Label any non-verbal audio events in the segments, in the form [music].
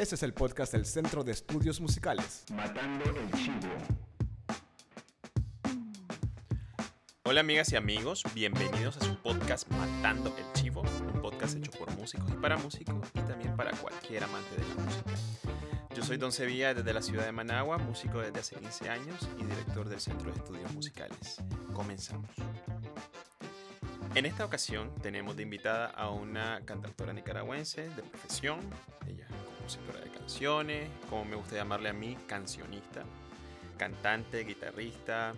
Este es el podcast del Centro de Estudios Musicales. Matando el Chivo. Hola amigas y amigos, bienvenidos a su podcast Matando el Chivo, un podcast hecho por músicos y para músicos y también para cualquier amante de la música. Yo soy Don Sevilla desde la ciudad de Managua, músico desde hace 15 años y director del Centro de Estudios Musicales. Comenzamos. En esta ocasión tenemos de invitada a una cantautora nicaragüense de profesión, ella es compositora de canciones, como me gusta llamarle a mí, cancionista, cantante, guitarrista,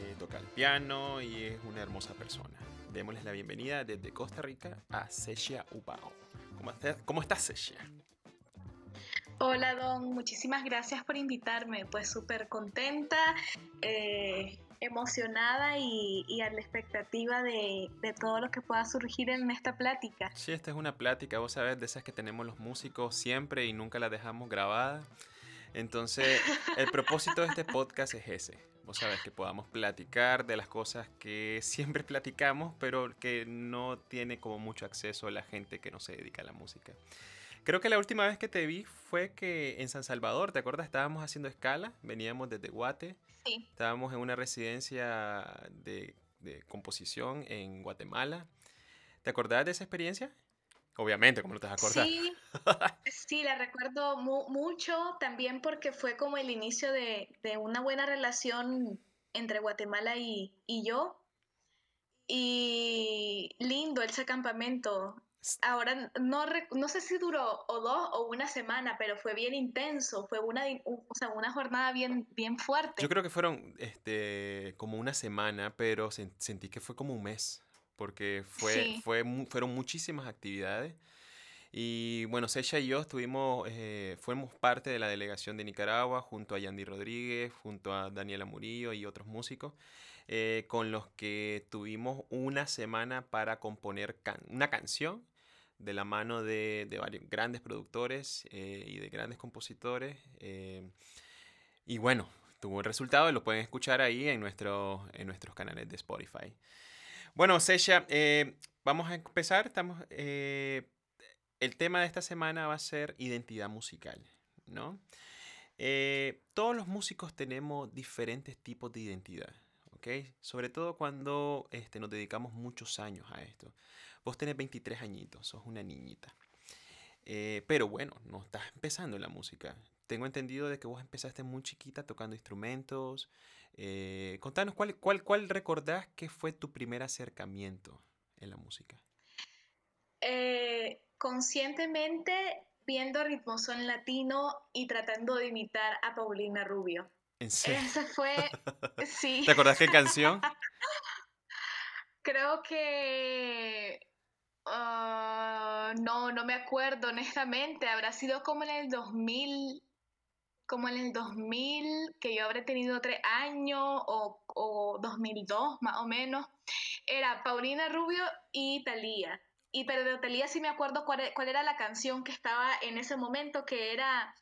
eh, toca el piano y es una hermosa persona. Démosles la bienvenida desde Costa Rica a Sechia Ubao. ¿Cómo, cómo estás, Sechia? Hola Don, muchísimas gracias por invitarme. Pues súper contenta, eh, emocionada y, y a la expectativa de, de todo lo que pueda surgir en esta plática. Sí, esta es una plática, vos sabés, de esas que tenemos los músicos siempre y nunca la dejamos grabada. Entonces, el [laughs] propósito de este podcast es ese. Vos sabés que podamos platicar de las cosas que siempre platicamos, pero que no tiene como mucho acceso la gente que no se dedica a la música. Creo que la última vez que te vi fue que en San Salvador, ¿te acuerdas? Estábamos haciendo escala, veníamos desde Guate, Sí, estábamos en una residencia de, de composición en Guatemala. ¿Te acordás de esa experiencia? Obviamente, como no te vas a acordar. sí, [laughs] sí, la recuerdo mu- mucho también porque fue como el inicio de, de una buena relación entre Guatemala y, y yo. Y lindo ese campamento. Ahora no, no sé si duró o dos o una semana, pero fue bien intenso, fue una, o sea, una jornada bien, bien fuerte. Yo creo que fueron este, como una semana, pero sen- sentí que fue como un mes, porque fue, Sí. fue, fueron muchísimas actividades. Y bueno, Sesha y yo estuvimos, eh, fuimos parte de la delegación de Nicaragua junto a Yandy Rodríguez, junto a Daniela Murillo y otros músicos, eh, con los que tuvimos una semana para componer can- una canción de la mano de, de varios grandes productores eh, y de grandes compositores. eh, y bueno, tuvo el resultado, lo pueden escuchar ahí en, nuestro, en nuestros canales de Spotify. Bueno, Sesha, eh, vamos a empezar. Estamos, el tema de esta semana va a ser identidad musical, ¿no? Todos los músicos tenemos diferentes tipos de identidad. Sobre todo cuando este, nos dedicamos muchos años a esto. Vos tenés 23 añitos, sos una niñita. Eh, pero bueno, no estás empezando en la música. Tengo entendido de que vos empezaste muy chiquita tocando instrumentos. Eh, contanos, ¿cuál, cuál, ¿cuál recordás que fue tu primer acercamiento en la música? Eh, conscientemente viendo ritmozón latino y tratando de imitar a Paulina Rubio. ¿En serio? Esa fue, [laughs] sí, ¿Te acordás qué canción? [laughs] creo que ah, no, no me acuerdo honestamente, habrá sido como en el 2000, como en el 2000, que yo habré tenido tres años o, o 2002 más o menos. Era Paulina Rubio y Thalía. Y pero de Thalía sí me acuerdo cuál, cuál era la canción que estaba en ese momento, que era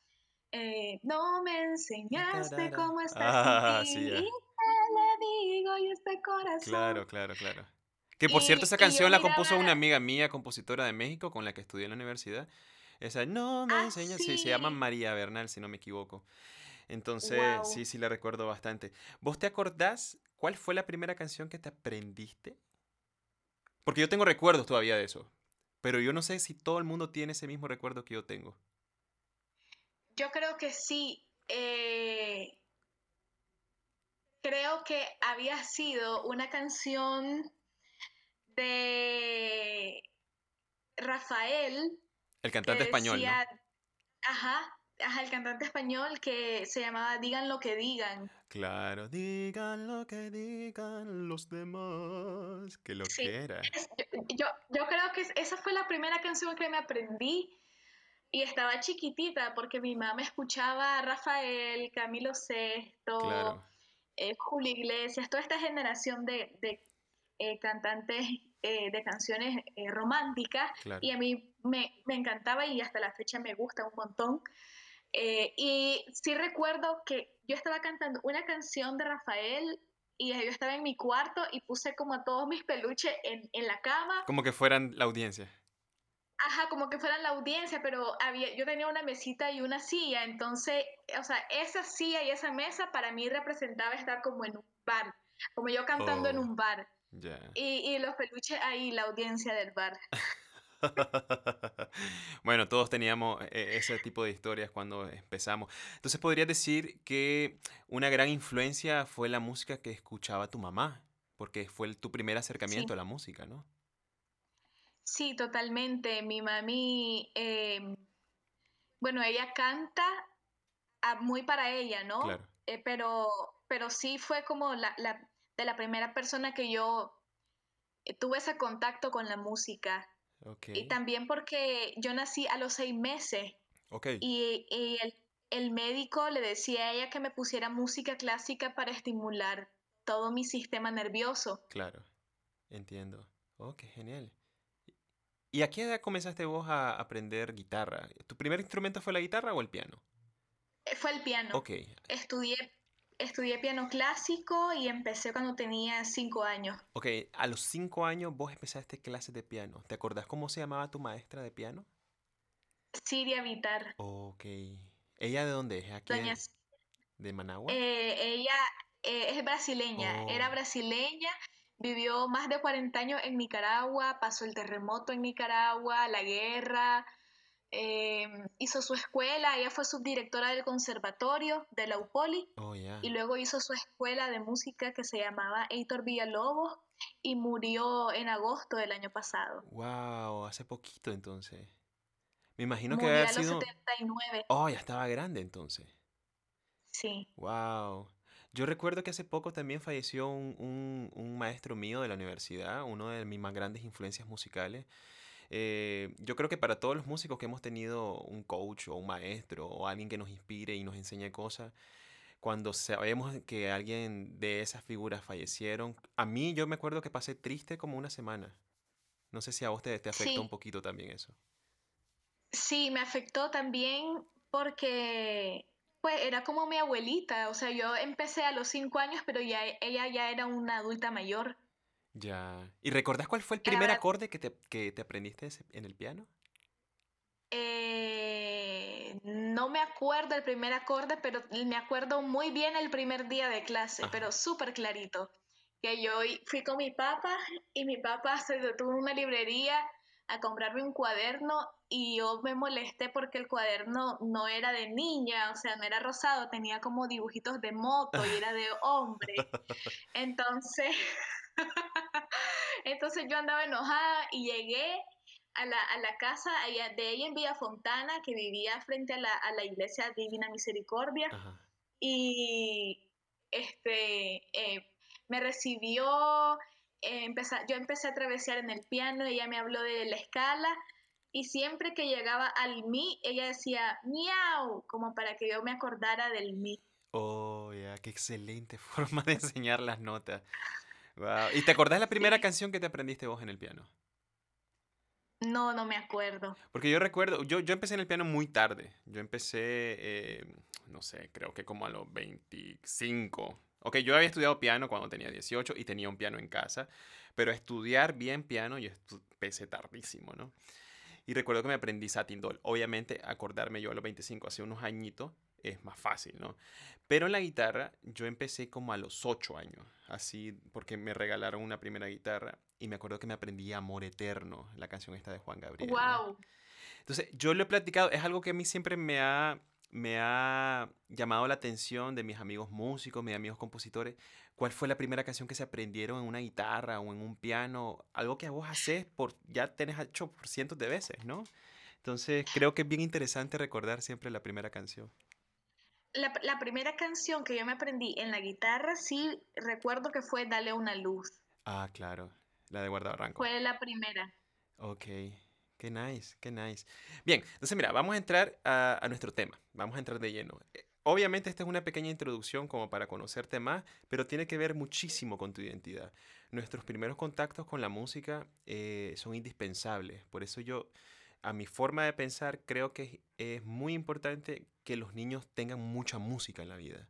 eh, No me enseñaste cómo estás Ah, sin ti, ya. y te le digo y este corazón. Claro, claro, claro. Que por cierto, esa canción la compuso una amiga mía, compositora de México, con la que estudié en la universidad. Esa, no me Ah, enseñas, sí, se llama. María Bernal, si no me equivoco. Entonces, sí, sí la recuerdo bastante. ¿Vos te acordás cuál fue la primera canción que te aprendiste? Porque yo tengo recuerdos todavía de eso. Pero yo no sé si todo el mundo tiene ese mismo recuerdo que yo tengo. Yo creo que sí. eh, creo que había sido una canción de Rafael. El cantante español, Ajá, ajá, el cantante español que se llamaba Digan lo que digan. Claro, digan lo que digan los demás. Que lo Sí. Es- Yo, yo, creo que es- esa fue la primera canción que me aprendí y estaba chiquitita porque mi mamá escuchaba a Rafael, Camilo Sesto, Claro. eh, Julio Iglesias, toda esta generación de, de, eh, cantantes eh, de canciones eh, románticas Claro. y a mí me, me encantaba y hasta la fecha me gusta un montón. Eh, y sí recuerdo que yo estaba cantando una canción de Rafael y yo estaba en mi cuarto y puse como a todos mis peluches en, en la cama. Como que fueran la audiencia. Ajá, como que fueran la audiencia, pero había, yo tenía una mesita y una silla, entonces, o sea, esa silla y esa mesa para mí representaba estar como en un bar, como yo cantando en Oh, un bar. Ya. Y, y los peluches ahí, la audiencia del bar. [laughs] Bueno, todos teníamos eh, ese tipo de historias cuando empezamos. Entonces, podrías decir que una gran influencia fue la música que escuchaba tu mamá, porque fue tu primer acercamiento Sí, a la música, ¿no? sí, totalmente. Mi mami, em, bueno, ella canta ah, muy para ella, ¿no? Claro. Eh, pero, pero sí fue como la, la- de la primera persona que yo eh, tuve ese contacto con la música. Ok, Y también porque yo nací a los seis meses y el, el médico le decía a ella que me pusiera música clásica para estimular todo mi sistema nervioso. claro, entiendo. Oh, qué genial. ¿Y a qué edad comenzaste vos a aprender guitarra? ¿Tu primer instrumento fue la guitarra o el piano? Eh, Fue el piano. Ok, Estudié, estudié piano clásico y empecé cuando tenía cinco años. ok, a los cinco años vos empezaste clases de piano. ¿Te acordás cómo se llamaba tu maestra de piano? Siria Vitar. Ok. ¿Ella de dónde es? ¿Aquí Doña, de, de Managua? eh, ella eh, es brasileña, era Oh, brasileña, vivió más de 40 años en Nicaragua, pasó el terremoto en Nicaragua, la guerra, eh, hizo su escuela, ella fue subdirectora del conservatorio de la UPOLI oh, ya. y luego hizo su escuela de música que se llamaba Heitor Villalobos y murió en agosto del año pasado. Wow, hace poquito entonces. Me imagino que Murió haber a los sido... 79, Oh, ya estaba grande entonces. sí. Wow. Yo recuerdo que hace poco también falleció un, un- un maestro mío de la universidad, uno de mis más grandes influencias musicales. Eh, yo creo que para todos los músicos que hemos tenido un coach o un maestro o alguien que nos inspire y nos enseñe cosas, cuando sabemos que alguien de esas figuras fallecieron, a mí yo me acuerdo que pasé triste como una semana. No sé si a vos te, te afectó un Sí, poquito también eso. sí, me afectó también porque pues era como mi abuelita, o sea, yo empecé a los cinco años, pero ya ella ya era una adulta mayor. Ya. ¿Y recordás cuál fue el primer acorde que te, que te aprendiste en el piano? eh, no me acuerdo el primer acorde, pero me acuerdo muy bien el primer día de clase, pero súper clarito. Que yo i- fui con mi papá y mi papá se detuvo en una librería a comprarme un cuaderno y yo me molesté porque el cuaderno no era de niña, o sea, no era rosado, tenía como dibujitos de moto y era de hombre. [laughs] Entonces, [laughs] entonces yo andaba enojada y llegué a la, a la casa allá de ella en Villa Fontana, que vivía frente a la, a la iglesia Divina Misericordia, Ajá. y este, eh, me recibió, eh, empeza- yo empecé a travesear en el piano, ella me habló de la escala, y siempre que llegaba al mi, ella decía miau, como para que yo me acordara del mi. Oh, ya, qué excelente [laughs] forma de enseñar las notas. Wow. ¿Y te acordás la primera Sí, canción que te aprendiste vos en el piano? no, no me acuerdo. Porque yo recuerdo, yo, yo empecé en el piano muy tarde. Yo empecé, eh, no sé, creo que como a los 25. Ok, yo había estudiado piano cuando tenía 18 y tenía un piano en casa, pero estudiar bien piano yo empecé tardísimo, ¿no? Y recuerdo que me aprendí Satin Doll. Obviamente, acordarme yo a los 25, hace unos añitos, es más fácil, ¿no? Pero en la guitarra, yo empecé como a los 8 años, así, porque me regalaron una primera guitarra y me acuerdo que me aprendí Amor Eterno, la canción esta de Juan Gabriel, ¿no? Wow. Entonces, yo lo he platicado, es algo que a mí siempre me ha, me ha llamado la atención de mis amigos músicos, mis amigos compositores. ¿Cuál fue la primera canción que se aprendieron en una guitarra o en un piano? Algo que vos haces por, ya tenés hecho por cientos de veces, ¿no? Entonces, creo que es bien interesante recordar siempre la primera canción. La, la primera canción que yo me aprendí en la guitarra, sí recuerdo que fue Dale una luz. Ah, claro, la de Guardabarranco. Fue la primera. Ok, qué nice, qué nice. Bien, entonces mira, vamos a entrar a, a nuestro tema, vamos a entrar de lleno. Eh, Obviamente esta es una pequeña introducción como para conocerte más, pero tiene que ver muchísimo con tu identidad. Nuestros primeros contactos con la música eh, son indispensables, por eso yo, a mi forma de pensar, creo que es, muy importante que los niños tengan mucha música en la vida.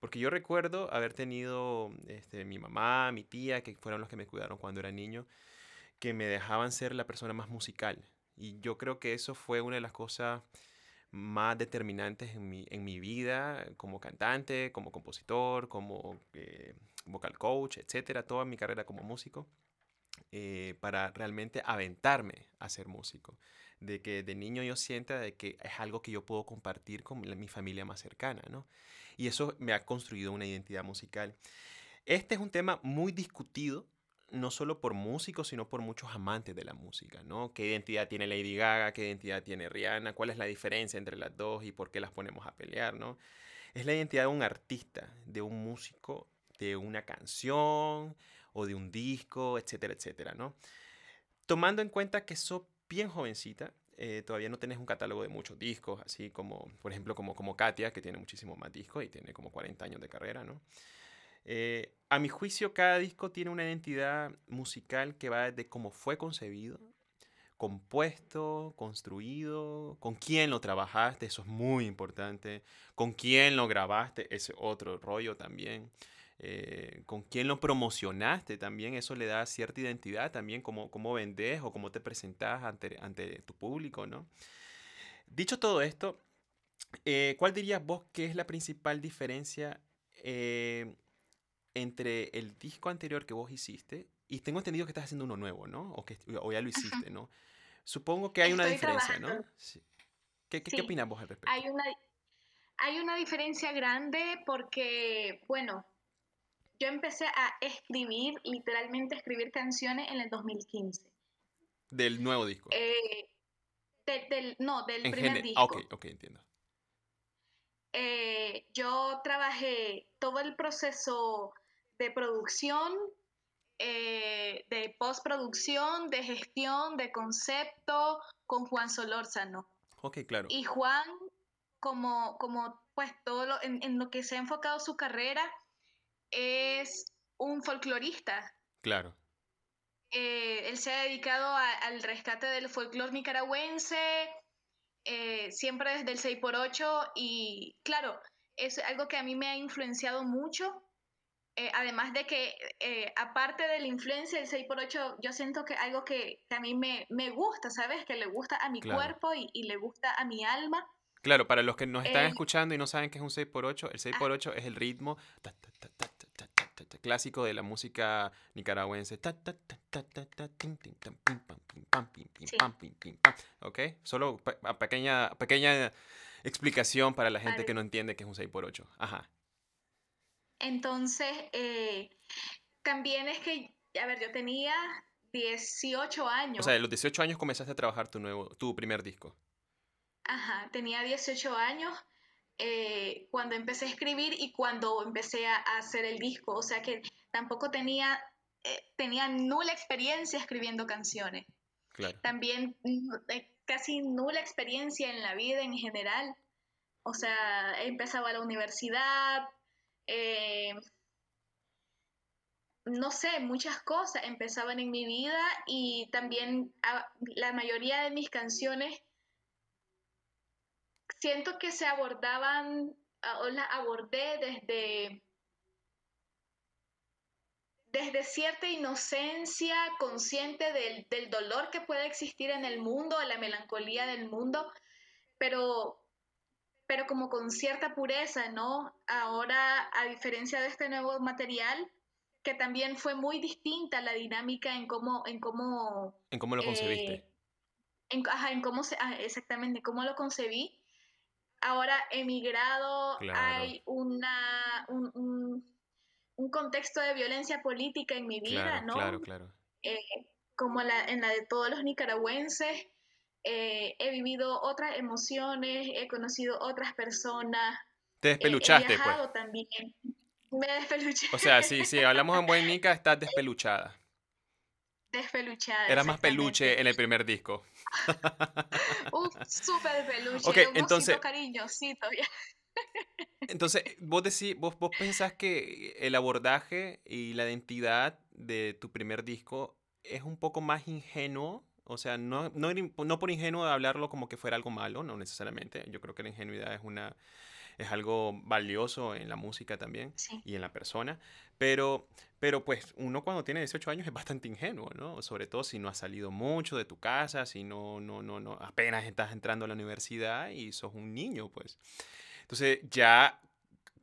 Porque yo recuerdo haber tenido este, mi mamá, mi tía, que fueron los que me cuidaron cuando era niño, que me dejaban ser la persona más musical. Y yo creo que eso fue una de las cosas más determinantes en mi, en mi vida como cantante, como compositor, como eh, vocal coach, etcétera, toda mi carrera como músico, eh, para realmente aventarme a ser músico. De que de niño yo sienta de que es algo que yo puedo compartir con mi familia más cercana, ¿no? Y eso me ha construido una identidad musical. Este es un tema muy discutido no solo por músicos, sino por muchos amantes de la música, ¿no? ¿Qué identidad tiene Lady Gaga? ¿Qué identidad tiene Rihanna? ¿Cuál es la diferencia entre las dos y por qué las ponemos a pelear, ¿no? Es la identidad de un artista, de un músico, de una canción o de un disco, etcétera, etcétera, ¿no? Tomando en cuenta que sos bien jovencita, eh, todavía no tenés un catálogo de muchos discos, así como, por ejemplo, como, como Katia, que tiene muchísimo más discos y tiene como 40 años de carrera, ¿no? Eh, a mi juicio, cada disco tiene una identidad musical que va desde cómo fue concebido, compuesto, construido, con quién lo trabajaste, eso es muy importante, con quién lo grabaste, ese otro rollo también, eh, con quién lo promocionaste también, eso le da cierta identidad también, cómo, cómo vendes o cómo te presentas ante, ante tu público, ¿no? Dicho todo esto, eh, ¿cuál dirías vos que es la principal diferencia entre el disco anterior que vos hiciste y tengo entendido que estás haciendo uno nuevo, ¿no? O, que, o ya lo hiciste, ¿no? Supongo que hay una diferencia, ¿no? ¿Qué, qué, opinas vos al respecto? Hay una, hay una diferencia grande porque, bueno, yo empecé a escribir, literalmente escribir canciones en el 2015. ¿Del nuevo disco? Eh, del, no, del primer disco. Ah, ok, ok, entiendo. Eh, yo trabajé todo el proceso de producción, eh, de postproducción, de gestión, de concepto con Juan Solórzano. Ok, claro. Y Juan, como, como pues todo lo, en, lo que se ha enfocado su carrera, es un folclorista. Claro. Eh, él se ha dedicado al rescate del folclore nicaragüense, eh, siempre desde el 6x8 y claro, es algo que a mí me ha influenciado mucho eh, además de que, eh, aparte de la influencia del 6x8, yo siento que algo que, a mí me, gusta, ¿sabes? Que le gusta a mi cuerpo y, le gusta a mi alma. Claro, para los que nos están escuchando y no saben qué es un 6x8, el 6x8 es el ritmo clásico de la música nicaragüense. ¿Ok? Solo pequeña, pequeña explicación para la gente que no entiende qué es un 6x8. Ajá. Entonces, eh, también es que, a ver, yo tenía 18 años. O sea, a los 18 años comenzaste a trabajar tu, nuevo, tu primer disco. Ajá, tenía 18 años eh, cuando empecé a escribir y cuando empecé a, hacer el disco. O sea que tampoco tenía, eh, tenía nula experiencia escribiendo canciones. Claro. También casi nula experiencia en la vida en general. O sea, empezaba la universidad, eh, no sé, muchas cosas empezaban en mi vida y también la mayoría de mis canciones siento que se abordaban o las abordé desde desde cierta inocencia consciente del, del dolor que puede existir en el mundo, la melancolía del mundo, pero pero como con cierta pureza, ¿no? Ahora, a diferencia de este nuevo material, que también fue muy distinta la dinámica en cómo... En cómo, ¿En cómo lo eh, concebiste? en, ajá, en cómo se, ah, exactamente, cómo lo concebí. Ahora, emigrado, hay una, un, un, contexto de violencia política en mi vida, ¿no? Claro, claro. Eh, como la, en la de todos los nicaragüenses, eh, he vivido otras emociones, he conocido otras personas. Te despeluchaste, he, viajado pues. también. Me despeluché. O sea, sí, sí, hablamos en buen nica, estás [laughs] despeluchada. Despeluchada. Era más peluche en el primer disco. [laughs] Uf, súper peluche. Ok, entonces. Cariñosito, [laughs] entonces, vos decís, vos, vos pensás que el abordaje y la identidad de tu primer disco es un poco más ingenuo o sea, no, no, no por ingenuo hablarlo como que fuera algo malo, no necesariamente. Yo creo que la ingenuidad es una, es algo valioso en la música también Sí. y en la persona, pero, pero pues uno cuando tiene 18 años es bastante ingenuo, ¿no? Sobre todo si no has salido mucho de tu casa, si no, no, no, no, apenas estás entrando a la universidad y sos un niño, pues. Entonces ya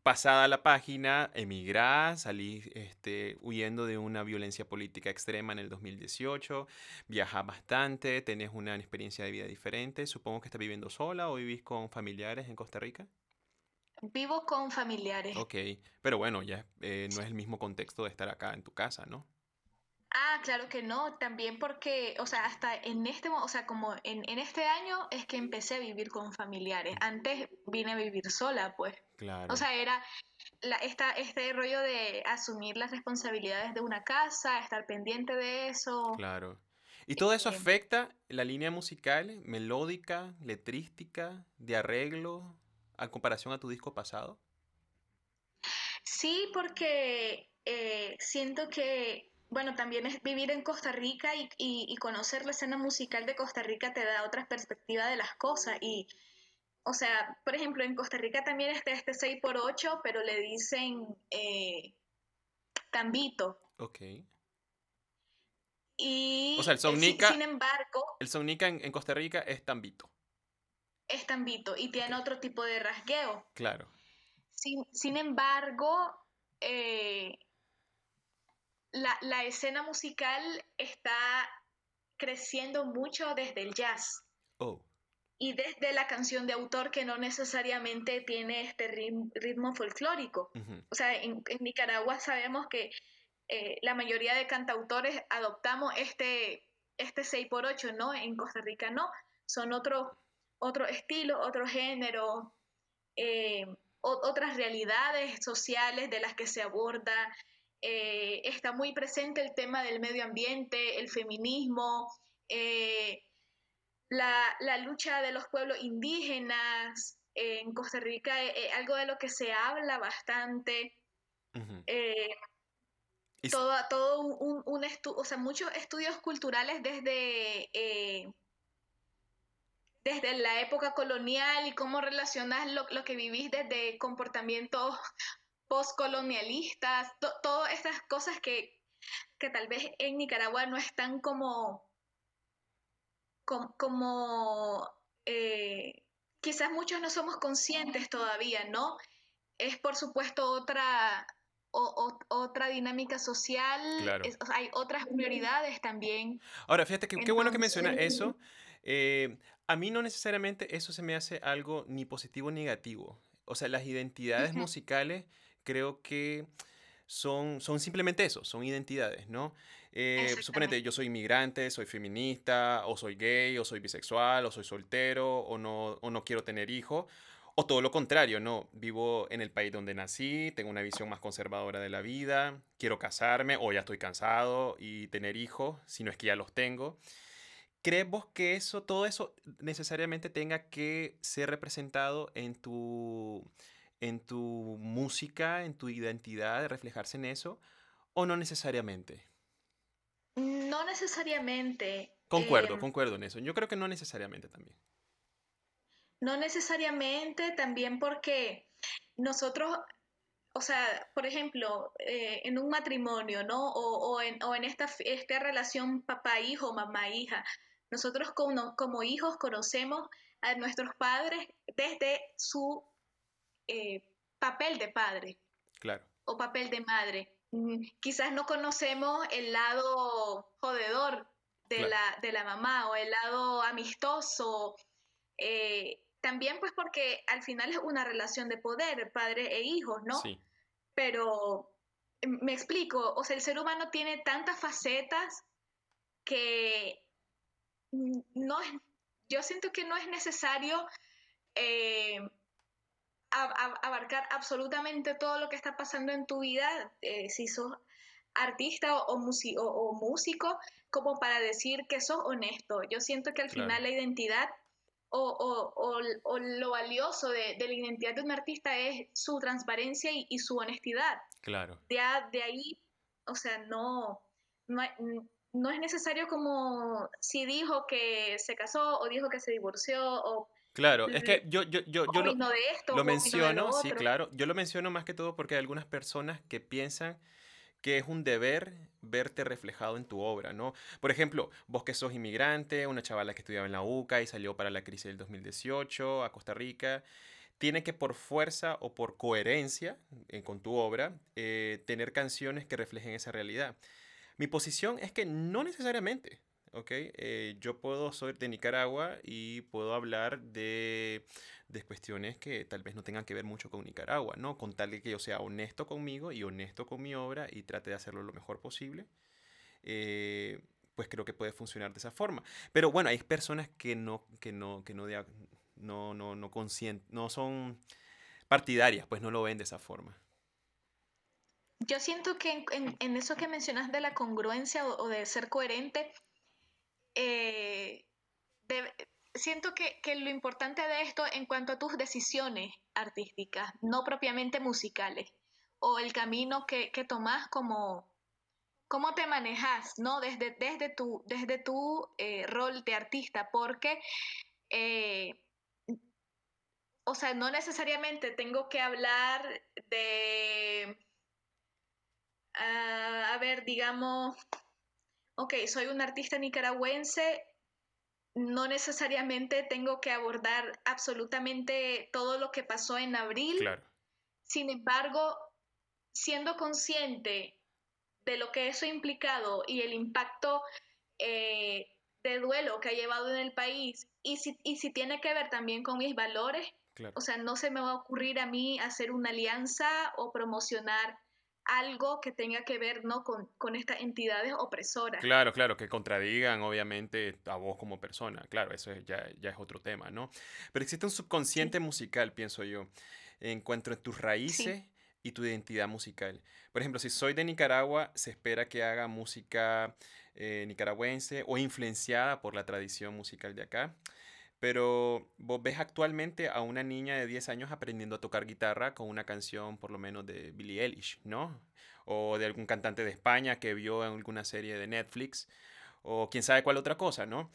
pasada la página, emigrás, salís este, huyendo de una violencia política extrema en el 2018, viajas bastante, tenés una experiencia de vida diferente, supongo que estás viviendo sola o vivís con familiares en Costa Rica. Vivo con familiares. Ok, pero bueno, ya eh, no es el mismo contexto de estar acá en tu casa, ¿no? Ah, claro que no, también porque, o sea, hasta en este, o sea, como en, en este año es que empecé a vivir con familiares. Antes vine a vivir sola, pues. Claro. O sea, era la, esta, este rollo de asumir las responsabilidades de una casa, estar pendiente de eso. Claro. ¿Y todo eso Eh, afecta la línea musical, melódica, letrística, de arreglo, a comparación a tu disco pasado? Sí, porque eh, siento que, bueno, también es vivir en Costa Rica y, y- y conocer la escena musical de Costa Rica te da otra perspectiva de las cosas. Y, o sea, por ejemplo, en Costa Rica también está este 6x8, pero le dicen eh, tambito. Ok. Y O sea, el eh, sin, embargo, El sonica en, en Costa Rica es tambito. Es tambito y tiene otro tipo de rasgueo. Claro. Sin, sin embargo, eh, la, la escena musical está creciendo mucho desde el jazz Oh, y desde la canción de autor que no necesariamente tiene este rim- ritmo folclórico. O sea, en, en Nicaragua sabemos que eh, la mayoría de cantautores adoptamos este, este 6x8, ¿no? En Costa Rica no, son otro, otro estilo, otro género, eh, otras realidades sociales de las que se aborda. Eh, está muy presente el tema del medio ambiente, el feminismo, eh, la, la lucha de los pueblos indígenas. en Costa Rica, algo de lo que se habla bastante. todo, todo un, un, un estu- o sea, muchos estudios culturales desde, desde la época colonial y cómo relacionas lo, lo que vivís desde comportamientos postcolonialistas, to- todas estas cosas que, que tal vez en Nicaragua no están como, com- como, eh, quizás muchos no somos conscientes todavía, ¿no? Es por supuesto otra, o- o- otra dinámica social, Claro. es- hay otras prioridades también. Ahora, fíjate que qué bueno que menciona Entonces- eso. Eh, a mí no necesariamente eso se me hace algo ni positivo ni negativo. O sea, las identidades Ujú. musicales creo que son, son simplemente eso, son identidades, ¿no? Eh, suponete, yo soy inmigrante, soy feminista, o soy gay, o soy bisexual, o soy soltero, o no, o no quiero tener hijos. O todo lo contrario, ¿no? Vivo en el país donde nací, tengo una visión más conservadora de la vida, quiero casarme, o ya estoy cansado y tener hijos, si no es que ya los tengo. ¿Crees vos que eso, todo eso necesariamente tenga que ser representado en tu, en tu música, en tu identidad, reflejarse en eso? ¿O no necesariamente? No necesariamente. Concuerdo, eh, concuerdo en eso. Yo creo que no necesariamente también. No necesariamente también porque nosotros, o sea, por ejemplo, eh, en un matrimonio, ¿no? O, o en, o en esta, esta relación papá-hijo, mamá-hija, nosotros como, como hijos conocemos a nuestros padres desde su eh, papel de padre Claro, o papel de madre. Quizás no conocemos el lado jodedor de, Claro. la, de la mamá o el lado amistoso. eh, también pues porque al final es una relación de poder, padre e hijos, ¿no? sí, Pero mm, me explico, o sea, el ser humano tiene tantas facetas que no es, yo siento que no es necesario eh, abarcar absolutamente todo lo que está pasando en tu vida, eh, si sos artista o, músico, como para decir que sos honesto. Yo siento que al Claro. final la identidad o, lo valioso de, de la identidad de un artista es su transparencia y, y su honestidad. claro. De, ahí, o sea, no, no es necesario como si dijo que se casó o dijo que se divorció o Claro, es que yo, yo, yo, yo lo, lo menciono, sí, claro, yo lo menciono más que todo porque hay algunas personas que piensan que es un deber verte reflejado en tu obra, ¿no? Por ejemplo, vos que sos inmigrante, una chavala que estudiaba en la UCA y salió para la crisis del 2018 a Costa Rica, tiene que por fuerza o por coherencia eh, con tu obra eh, tener canciones que reflejen esa realidad. Mi posición es que no necesariamente, ¿ok? Eh, yo puedo ser de Nicaragua y puedo hablar de, de, cuestiones que tal vez no tengan que ver mucho con Nicaragua, ¿no? Con tal de que yo sea honesto conmigo y honesto con mi obra y trate de hacerlo lo mejor posible. pues creo que puede funcionar de esa forma. Pero bueno, hay personas que no, que no, que no, no, no, no, no son partidarias, pues no lo ven de esa forma. Yo siento que en, eso que mencionas de la congruencia o, de ser coherente, eh, siento que, lo importante de esto en cuanto a tus decisiones artísticas, no propiamente musicales, o el camino que, que tomas como, cómo te manejas, ¿no? Desde, desde tu, desde tu eh, rol de artista, porque eh, o sea, no necesariamente tengo que hablar de, a ver, digamos, ok, soy un artista nicaragüense, no necesariamente tengo que abordar absolutamente todo lo que pasó en abril. Claro. Sin embargo, siendo consciente de lo que eso ha implicado y el impacto eh, de duelo que ha llevado en el país, y si, y si tiene que ver también con mis valores, o sea, no se me va a ocurrir a mí hacer una alianza o promocionar algo que tenga que ver ¿no? con, con estas entidades opresoras. Claro, claro, que contradigan obviamente a vos como persona. Claro, eso ya, ya es otro tema, ¿no? Pero existe un subconsciente musical, pienso yo, en cuanto a tus raíces y tu identidad musical. Por ejemplo, si soy de Nicaragua, se espera que haga música eh, nicaragüense o influenciada por la tradición musical de acá. Pero vos ves actualmente a una niña de 10 años aprendiendo a tocar guitarra con una canción por lo menos de Billie Eilish, ¿no? O de algún cantante de España que vio en alguna serie de Netflix, o quién sabe cuál otra cosa, ¿no?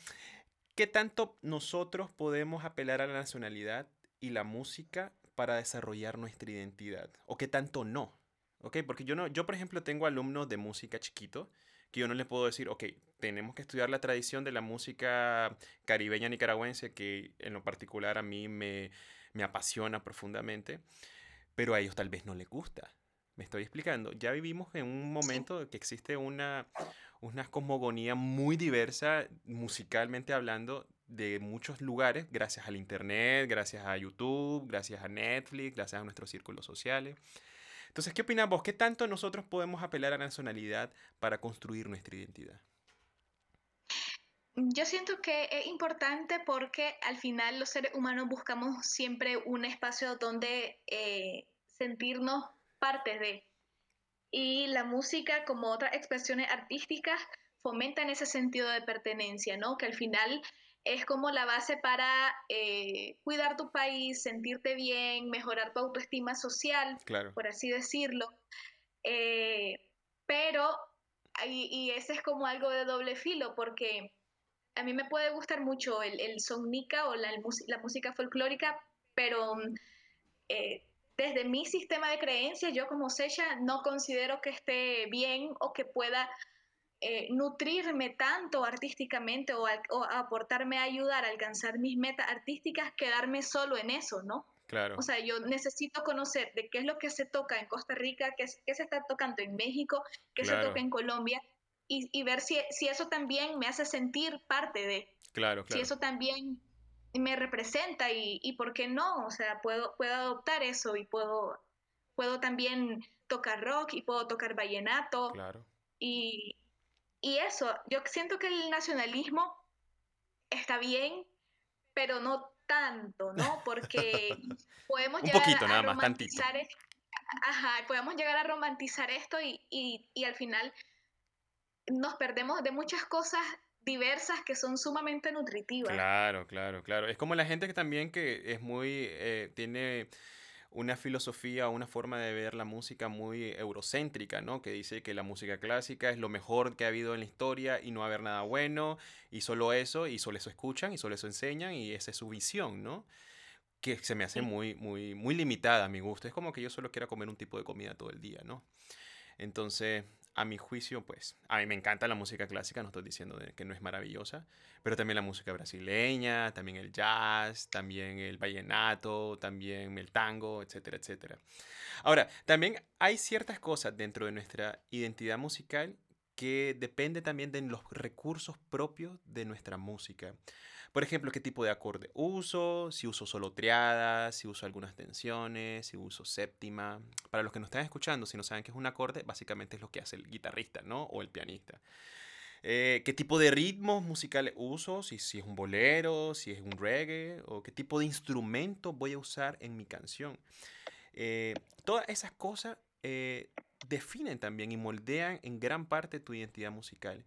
¿Qué tanto nosotros podemos apelar a la nacionalidad y la música para desarrollar nuestra identidad? ¿O qué tanto no? ¿Ok? Porque yo, no, yo por ejemplo, tengo alumnos de música chiquito que yo no les puedo decir, ok, tenemos que estudiar la tradición de la música caribeña nicaragüense, que en lo particular a mí me, me apasiona profundamente, pero a ellos tal vez no les gusta. Me estoy explicando. Ya vivimos en un momento que existe una, una cosmogonía muy diversa, musicalmente hablando, de muchos lugares, gracias al Internet, gracias a YouTube, gracias a Netflix, gracias a nuestros círculos sociales. Entonces, ¿qué opinas vos? ¿Qué tanto nosotros podemos apelar a la nacionalidad para construir nuestra identidad? Yo siento que es importante porque al final los seres humanos buscamos siempre un espacio donde eh, sentirnos parte de. Y la música, como otras expresiones artísticas, fomenta en ese sentido de pertenencia, ¿no? Que al final es como la base para eh, cuidar tu país, sentirte bien, mejorar tu autoestima social, por así decirlo. Eh, pero, y, ese es como algo de doble filo, porque a mí me puede gustar mucho el, el o la, la música folclórica, pero eh, desde mi sistema de creencias, yo como Sella no considero que esté bien o que pueda eh, nutrirme tanto artísticamente o, aportarme a ayudar a alcanzar mis metas artísticas, quedarme solo en eso, ¿no? Claro. O sea, yo necesito conocer de qué es lo que se toca en Costa Rica, qué, qué se está tocando en México, qué se toca en Colombia, y, ver si, si, eso también me hace sentir parte de. Claro, claro. Si eso también me representa y, y por qué no, o sea, puedo, puedo adoptar eso y puedo, puedo también tocar rock y puedo tocar vallenato. Claro. Y, y eso, yo siento que el nacionalismo está bien, pero no tanto, ¿no? Porque [laughs] podemos llegar a, romantizar podemos llegar a romantizar esto y, al final nos perdemos de muchas cosas diversas que son sumamente nutritivas. Claro, claro, claro. Es como la gente que también que es muy, eh, tiene una filosofía, una forma de ver la música muy eurocéntrica, ¿no? Que dice que la música clásica es lo mejor que ha habido en la historia y no va a haber nada bueno y solo eso y solo eso escuchan y solo eso enseñan y esa es su visión, ¿no? Que se me hace muy, muy, muy limitada a mi gusto. Es como que yo solo quiero comer un tipo de comida todo el día, ¿no? Entonces, a mi juicio, pues, a mí me encanta la música clásica, no estoy diciendo que no es maravillosa, pero también la música brasileña, también el jazz, también el vallenato, también el tango, etcétera, etcétera. Ahora, también hay ciertas cosas dentro de nuestra identidad musical que depende también de los recursos propios de nuestra música. Por ejemplo, qué tipo de acorde uso, si uso solo triadas, si uso algunas tensiones, si uso séptima. Para los que nos están escuchando, si no saben qué es un acorde, básicamente es lo que hace el guitarrista, ¿no? O el pianista. Eh, qué tipo de ritmos musicales uso, si, si es un bolero, si es un reggae, o qué tipo de instrumento voy a usar en mi canción. Eh, todas esas cosas eh, definen también y moldean en gran parte tu identidad musical.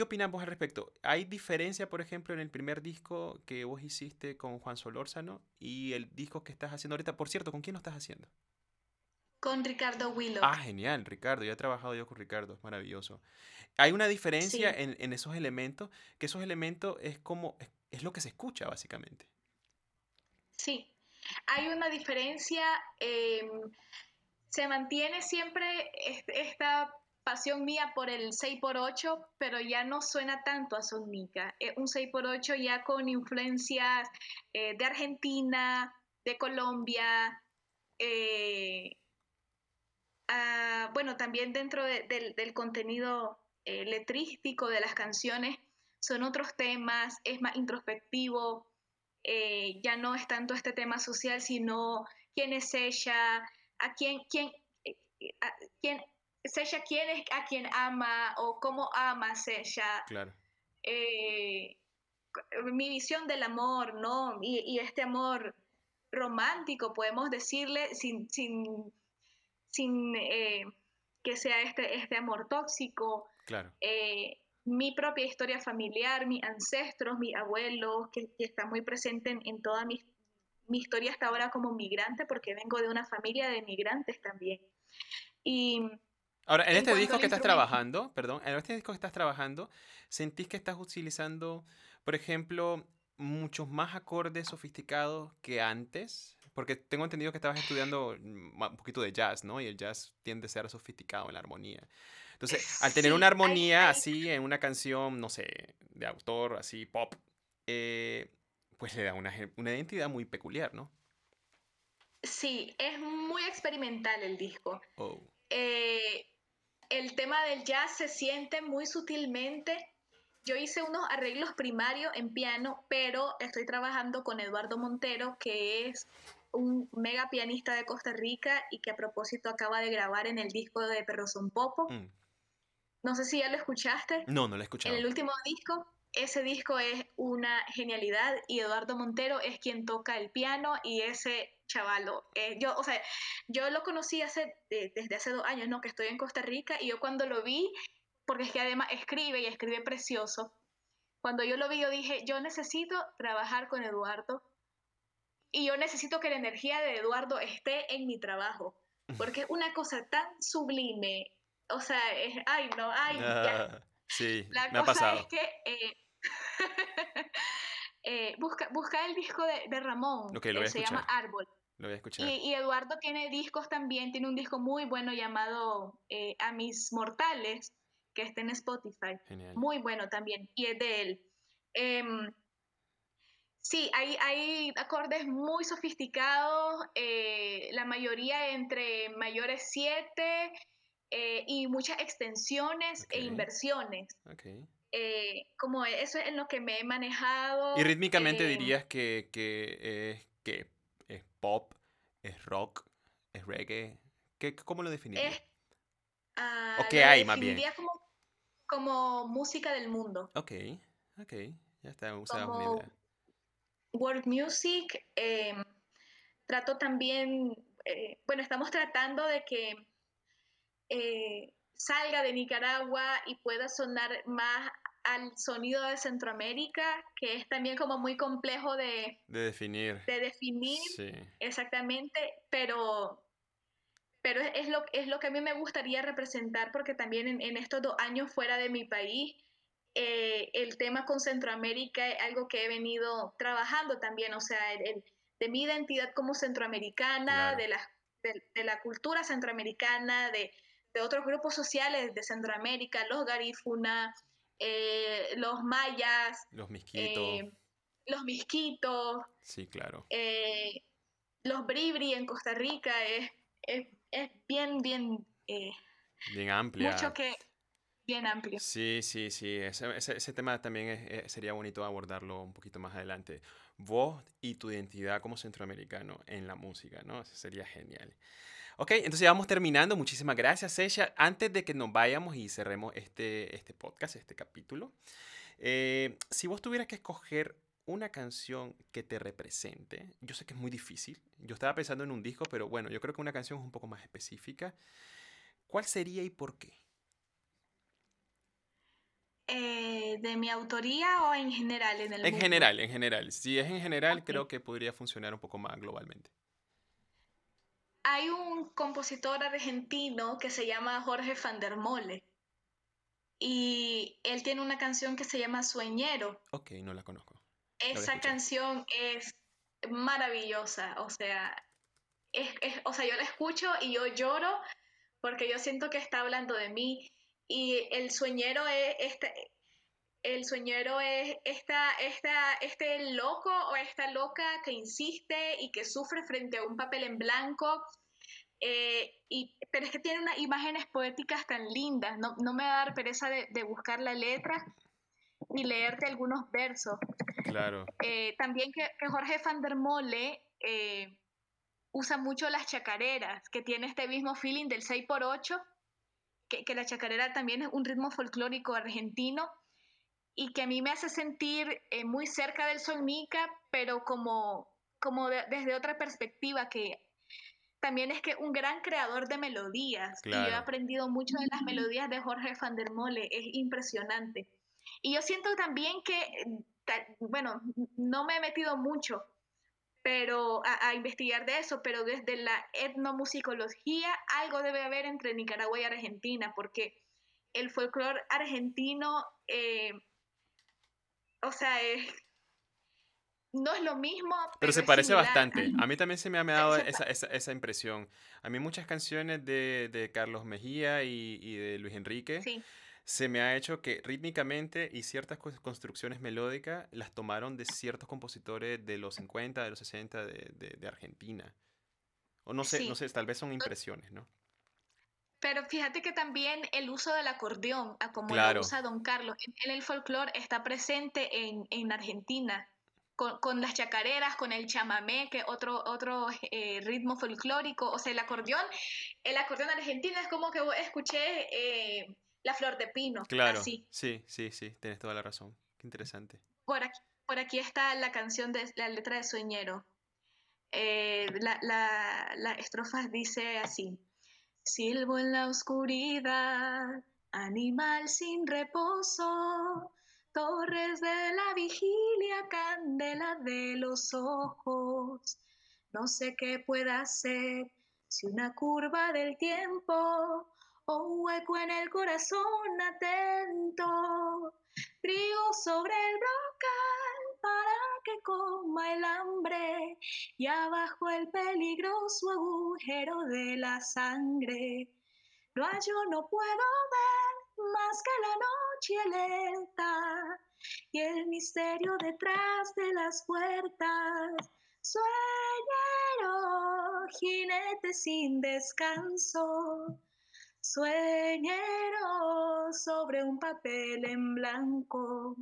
¿Qué opinamos al respecto? ¿Hay diferencia, por ejemplo, en el primer disco que vos hiciste con Juan Solórzano y el disco que estás haciendo ahorita? Por cierto, ¿con quién lo estás haciendo? Con Ricardo Willow. Ah, genial, Ricardo. Ya he trabajado yo con Ricardo, es maravilloso. Hay una diferencia en, esos elementos, que esos elementos es como, es, lo que se escucha, básicamente. Sí, hay una diferencia. Em, se mantiene siempre esta pasión mía por el 6x8, pero ya no suena tanto a sonica. Es un 6x8 ya con influencias eh, de Argentina, de Colombia, eh, ah, bueno, también dentro del contenido eh, letrístico de las canciones son otros temas, es más introspectivo, ya no es tanto este tema social, sino quién es ella, a quién, quién, a quién Sella quién es a quien ama o cómo ama Sella. Claro. Eh, mi visión del amor, ¿no? Y, este amor romántico, podemos decirle, sin, sin, sin eh, que sea este, este amor tóxico. Claro. Eh, mi propia historia familiar, mis ancestros, mis abuelos, que, que está muy presente en, en toda mi, mi historia hasta ahora como migrante, porque vengo de una familia de migrantes también. Y Ahora, en, este disco que estás trabajando, perdón, en este disco que estás trabajando, ¿sentís que estás utilizando, por ejemplo, muchos más acordes sofisticados que antes? Porque tengo entendido que estabas estudiando mm, un poquito de jazz, ¿no? Y el jazz tiende a ser sofisticado en la armonía. Entonces, al tener una armonía así en una canción, no sé, de autor, así, pop, eh, pues le da una, una identidad muy peculiar, ¿no? Sí, es muy experimental el disco. Oh. Eh, el tema del jazz se siente muy sutilmente. Yo hice unos arreglos primarios en piano, pero estoy trabajando con Eduardo Montero, que es un mega pianista de Costa Rica y que a propósito acaba de grabar en el disco de Perro Son Popo. Mm. No sé si ya lo escuchaste. No, no lo he escuchado. En el último disco, ese disco es una genialidad y Eduardo Montero es quien toca el piano y ese chavalo. Eh, yo, o sea, yo lo conocí hace, desde hace dos años, ¿no? Que estoy en Costa Rica y yo cuando lo vi, porque es que además escribe y escribe precioso, cuando yo lo vi yo dije, yo necesito trabajar con Eduardo y yo necesito que la energía de Eduardo esté en mi trabajo, [laughs] porque es una cosa tan sublime, o sea, es, ay, no, ay, ah, Sí, la me cosa ha pasado. es que... Eh, [laughs] eh, busca, busca el disco de, de Ramón, que se llama Árbol. Lo voy a escuchar. Y, Eduardo tiene discos también, tiene un disco muy bueno llamado eh, A mis mortales, que está en Spotify. Genial. Muy bueno también, y es de él. Em, sí, hay, hay, acordes muy sofisticados, eh, la mayoría entre mayores 7 eh, y muchas extensiones e inversiones. Okay. como eso es en lo que me he manejado. Y rítmicamente dirías que, que, que ¿Es pop? ¿Es rock? ¿Es reggae? ¿Qué, ¿Cómo lo definirías? Ah, ¿O qué hay más bien? Como, como música del mundo. Ok, ok, ya está, como World music. Em, trato también, eh, bueno, estamos tratando de que eh, salga de Nicaragua y pueda sonar más al sonido de Centroamérica, que es también como muy complejo de, de definir. De definir sí. exactamente, pero, pero es, lo, es lo que a mí me gustaría representar porque también en, estos dos años fuera de mi país, eh, el tema con Centroamérica es algo que he venido trabajando también, o sea, el, de mi identidad como centroamericana, de, la, de, la cultura centroamericana, de, de otros grupos sociales de Centroamérica, los garífuna, eh, los mayas, los misquitos, eh, los misquitos, sí, claro, eh, los bribri en Costa Rica es, es, es bien, bien, bien amplia. Mucho que bien amplio. Sí, sí, sí. Ese, ese, ese tema también sería bonito abordarlo un poquito más adelante. Vos y tu identidad como centroamericano en la música, ¿no? Eso sería genial. Ok, entonces ya vamos terminando. Muchísimas gracias, Sesha. Antes de que nos vayamos y cerremos este, este podcast, este capítulo, eh, si vos tuvieras que escoger una canción que te represente, yo sé que es muy difícil. Yo estaba pensando en un disco, pero bueno, yo creo que una canción es un poco más específica. ¿Cuál sería y por qué? Eh, ¿De mi autoría o en general? En, el en general, en general. Si es en general, creo que podría funcionar un poco más globalmente hay un compositor argentino que se llama Jorge van der Mole. Y él tiene una canción que se llama Sueñero. Ok, no la conozco. Esa canción es maravillosa. O sea, es, o sea, yo la escucho y yo lloro porque yo siento que está hablando de mí. Y el sueñero es este, el sueñero es esta, esta, este loco o esta loca que insiste y que sufre frente a un papel en blanco. Eh, y, pero es que tiene unas imágenes poéticas tan lindas, no, no me va a dar pereza de, de, buscar la letra ni leerte algunos versos. Claro. Eh, también que, que, Jorge van der Mole eh, usa mucho las chacareras, que tiene este mismo feeling del 6x8, que, que la chacarera también es un ritmo folclórico argentino y que a mí me hace sentir eh, muy cerca del Mica, pero como, como desde otra perspectiva, que también es que un gran creador de melodías, y yo he aprendido mucho de las melodías de Jorge van der Mole, es impresionante. Y yo siento también que, bueno, no me he metido mucho pero a, investigar de eso, pero desde la etnomusicología algo debe haber entre Nicaragua y Argentina, porque el folclore argentino eh, o sea, no es lo mismo. Pero, se parece bastante. A mí también se me ha [laughs] dado esa, esa, esa, impresión. A mí muchas canciones de, de Carlos Mejía y, y, de Luis Enrique se me ha hecho que rítmicamente y ciertas construcciones melódicas las tomaron de ciertos compositores de los 50, de los 60 de, de, de Argentina. O no sé, no sé, tal vez son impresiones, ¿no? Pero fíjate que también el uso del acordeón, como lo usa Don Carlos, en, el folclore está presente en, en Argentina, con, con, las chacareras, con el chamamé, que otro, otro eh, ritmo folclórico. O sea, el acordeón, el acordeón argentino es como que escuché eh, la flor de pino. Claro. Sí, sí, sí, tienes toda la razón. Qué interesante. Por aquí, por aquí está la canción de la letra de Sueñero. Eh, la, la, la estrofa dice así. Silbo en la oscuridad, animal sin reposo, torres de la vigilia, candela de los ojos. No sé qué pueda ser, si una curva del tiempo o un hueco en el corazón atento. Trigo sobre el brocal para que coma el hambre y abajo el peligroso agujero de la sangre. No yo no puedo ver más que la noche alerta y el misterio detrás de las puertas. Sueñero, jinete sin descanso, sueñero sobre un papel en blanco.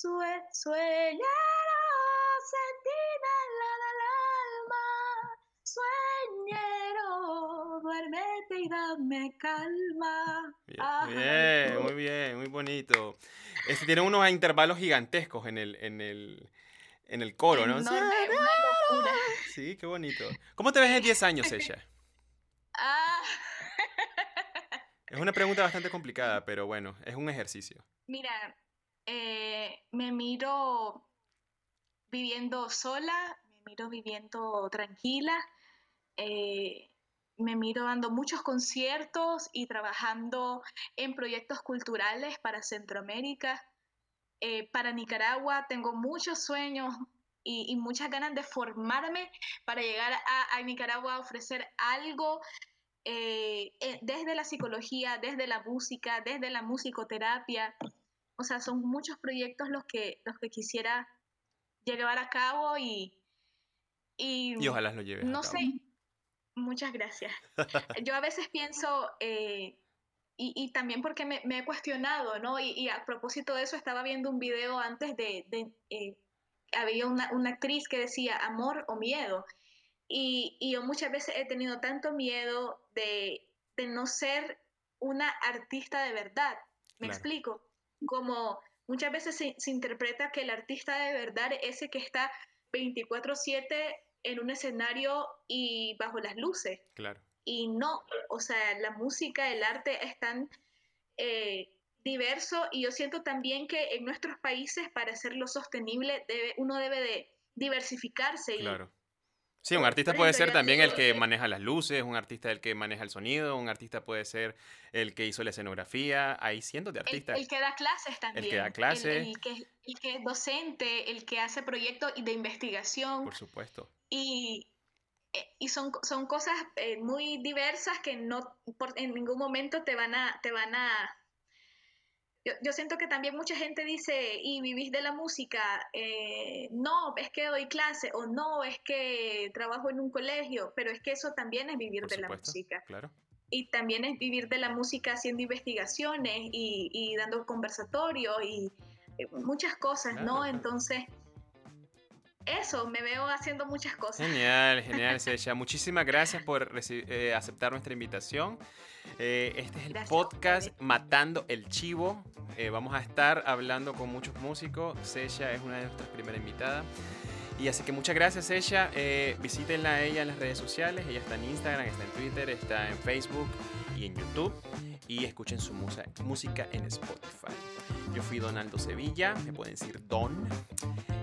Sue sueñero, sentina la del alma, sueñero, duérmete y dame calma. Bien, muy bien, muy bonito. Este tiene unos intervalos gigantescos en el, en el, en el coro, ¿no? Sí, qué bonito. ¿Cómo te ves en 10 años, ella? [laughs] Ah. Es una pregunta bastante complicada, pero bueno, es un ejercicio. Mira, eh, me miro viviendo sola, me miro viviendo tranquila, eh, me miro dando muchos conciertos y trabajando en proyectos culturales para Centroamérica. Eh, para Nicaragua tengo muchos sueños y, muchas ganas de formarme para llegar a, Nicaragua a ofrecer algo eh, desde la psicología, desde la música, desde la musicoterapia. O sea, son muchos proyectos los que, los que quisiera llevar a cabo y... Y, ojalá lo lleves. No sé, muchas gracias. [laughs] Yo a veces pienso, eh, y, también porque me, he cuestionado, ¿no? Y, a propósito de eso, estaba viendo un video antes de... Eh, había una, actriz que decía amor o miedo. Y, yo muchas veces he tenido tanto miedo de, no ser una artista de verdad. ¿Me explico? Como muchas veces se, interpreta que el artista de verdad es ese que está 24/7 en un escenario y bajo las luces. Claro. Y no, o sea, la música, el arte es tan eh, diverso y yo siento también que en nuestros países para hacerlo sostenible debe, uno debe de diversificarse. Claro. Sí, un artista puede ser también el que maneja las luces, un artista el que maneja el sonido, un artista puede ser el que hizo la escenografía, hay cientos de artistas. El, que da clases también. El que da clases. El, que, es docente, el que hace proyectos de investigación. Por supuesto. Y, eh, y son, son cosas eh, muy diversas que no en ningún momento te van a, te van a yo, siento que también mucha gente dice, y vivís de la música, eh, no, es que doy clase, o no, es que trabajo en un colegio, pero es que eso también es vivir de la música. Claro. Y también es vivir de la música haciendo investigaciones y, dando conversatorios y eh, muchas cosas, ¿no? Entonces, eso, me veo haciendo muchas cosas. Genial, genial, [laughs] Secha. Muchísimas gracias por eh, aceptar nuestra invitación. Eh, este es el podcast Matando el Chivo. Eh, vamos a estar hablando con muchos músicos. Secha es una de nuestras primeras invitadas. Y así que muchas gracias, ella. Eh, visítenla a ella en las redes sociales. Ella está en Instagram, está en Twitter, está en Facebook y en YouTube. Y escuchen su musa, música en Spotify. Yo fui Donaldo Sevilla, me pueden decir Don.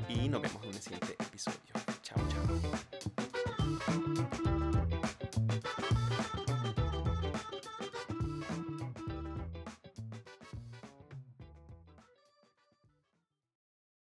Y nos vemos en el siguiente episodio. Chao, chao.